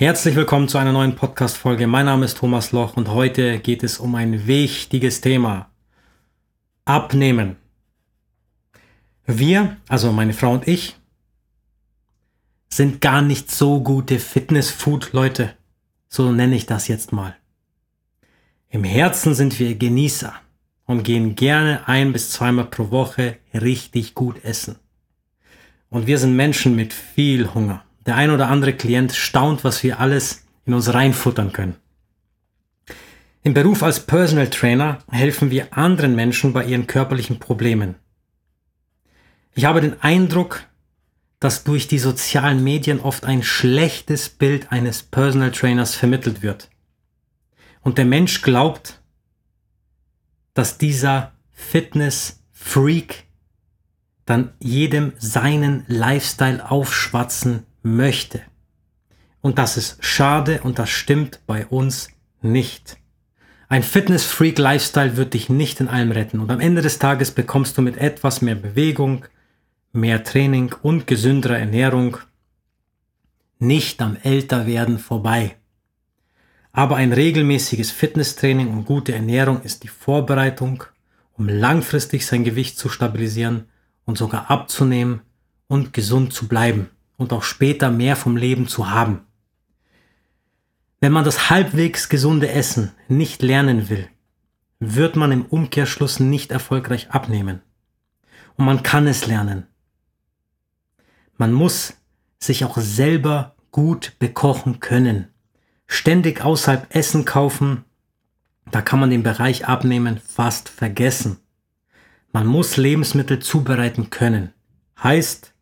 Herzlich willkommen zu einer neuen Podcast-Folge. Mein Name ist Thomas Loch und heute geht es um ein wichtiges Thema. Abnehmen. Wir, also meine Frau und ich, sind gar nicht so gute Fitness-Food-Leute. So nenne ich das jetzt mal. Im Herzen sind wir Genießer und gehen gerne ein bis zweimal pro Woche richtig gut essen. Und wir sind Menschen mit viel Hunger. Der ein oder andere Klient staunt, was wir alles in uns reinfuttern können. Im Beruf als Personal Trainer helfen wir anderen Menschen bei ihren körperlichen Problemen. Ich habe den Eindruck, dass durch die sozialen Medien oft ein schlechtes Bild eines Personal Trainers vermittelt wird. Und der Mensch glaubt, dass dieser Fitness-Freak dann jedem seinen Lifestyle aufschwatzen möchte. Und das ist schade und das stimmt bei uns nicht. Ein Fitness-Freak-Lifestyle wird dich nicht in allem retten und am Ende des Tages bekommst du mit etwas mehr Bewegung, mehr Training und gesünderer Ernährung nicht am Älterwerden vorbei. Aber ein regelmäßiges Fitnesstraining und gute Ernährung ist die Vorbereitung, um langfristig sein Gewicht zu stabilisieren und sogar abzunehmen und gesund zu bleiben und auch später mehr vom Leben zu haben. Wenn man das halbwegs gesunde Essen nicht lernen will, wird man im Umkehrschluss nicht erfolgreich abnehmen. Und man kann es lernen. Man muss sich auch selber gut bekochen können. Ständig außerhalb Essen kaufen, da kann man den Bereich Abnehmen fast vergessen. Man muss Lebensmittel zubereiten können. Heißt,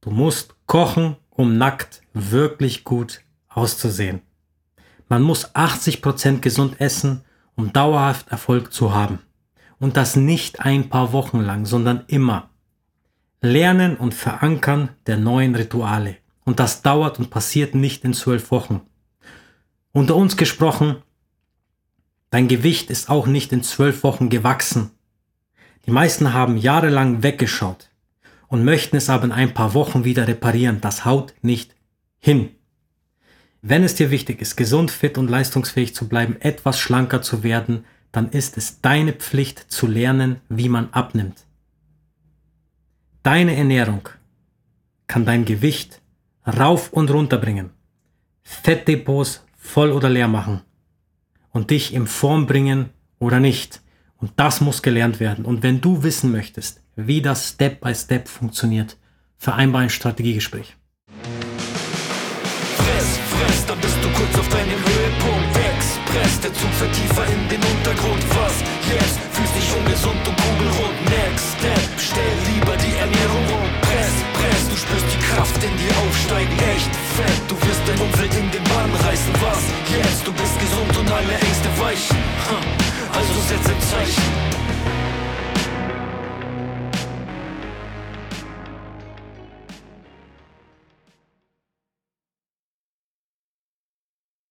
du musst kochen, um nackt wirklich gut auszusehen. Man muss 80% gesund essen, um dauerhaft Erfolg zu haben. Und das nicht ein paar Wochen lang, sondern immer. Lernen und Verankern der neuen Rituale. Und das dauert und passiert nicht in zwölf Wochen. Unter uns gesprochen, dein Gewicht ist auch nicht in zwölf Wochen gewachsen. Die meisten haben jahrelang weggeschaut und möchten es aber in ein paar Wochen wieder reparieren. Das haut nicht hin. Wenn es dir wichtig ist, gesund, fit und leistungsfähig zu bleiben, etwas schlanker zu werden, dann ist es deine Pflicht zu lernen, wie man abnimmt. Deine Ernährung kann dein Gewicht rauf und runter bringen, Fettdepots voll oder leer machen und dich in Form bringen oder nicht. Und das muss gelernt werden. Und wenn du wissen möchtest, wie das Step by Step funktioniert, vereinbar ein Strategiegespräch. Fress, fress, dann bist du kurz auf deinem Höhepunkt. Express, der Zug fährt tiefer in den Untergrund. Was jetzt? Fühlst dich ungesund und kugelrund. Next Step, stell lieber die Ernährung um. Press, press, du spürst die Kraft in dir aufsteigen. Echt fett, du wirst dein Umfeld in den Bann reißen. Was jetzt? Du bist gesund und alle Ängste weichen. Also setz ein Zeichen.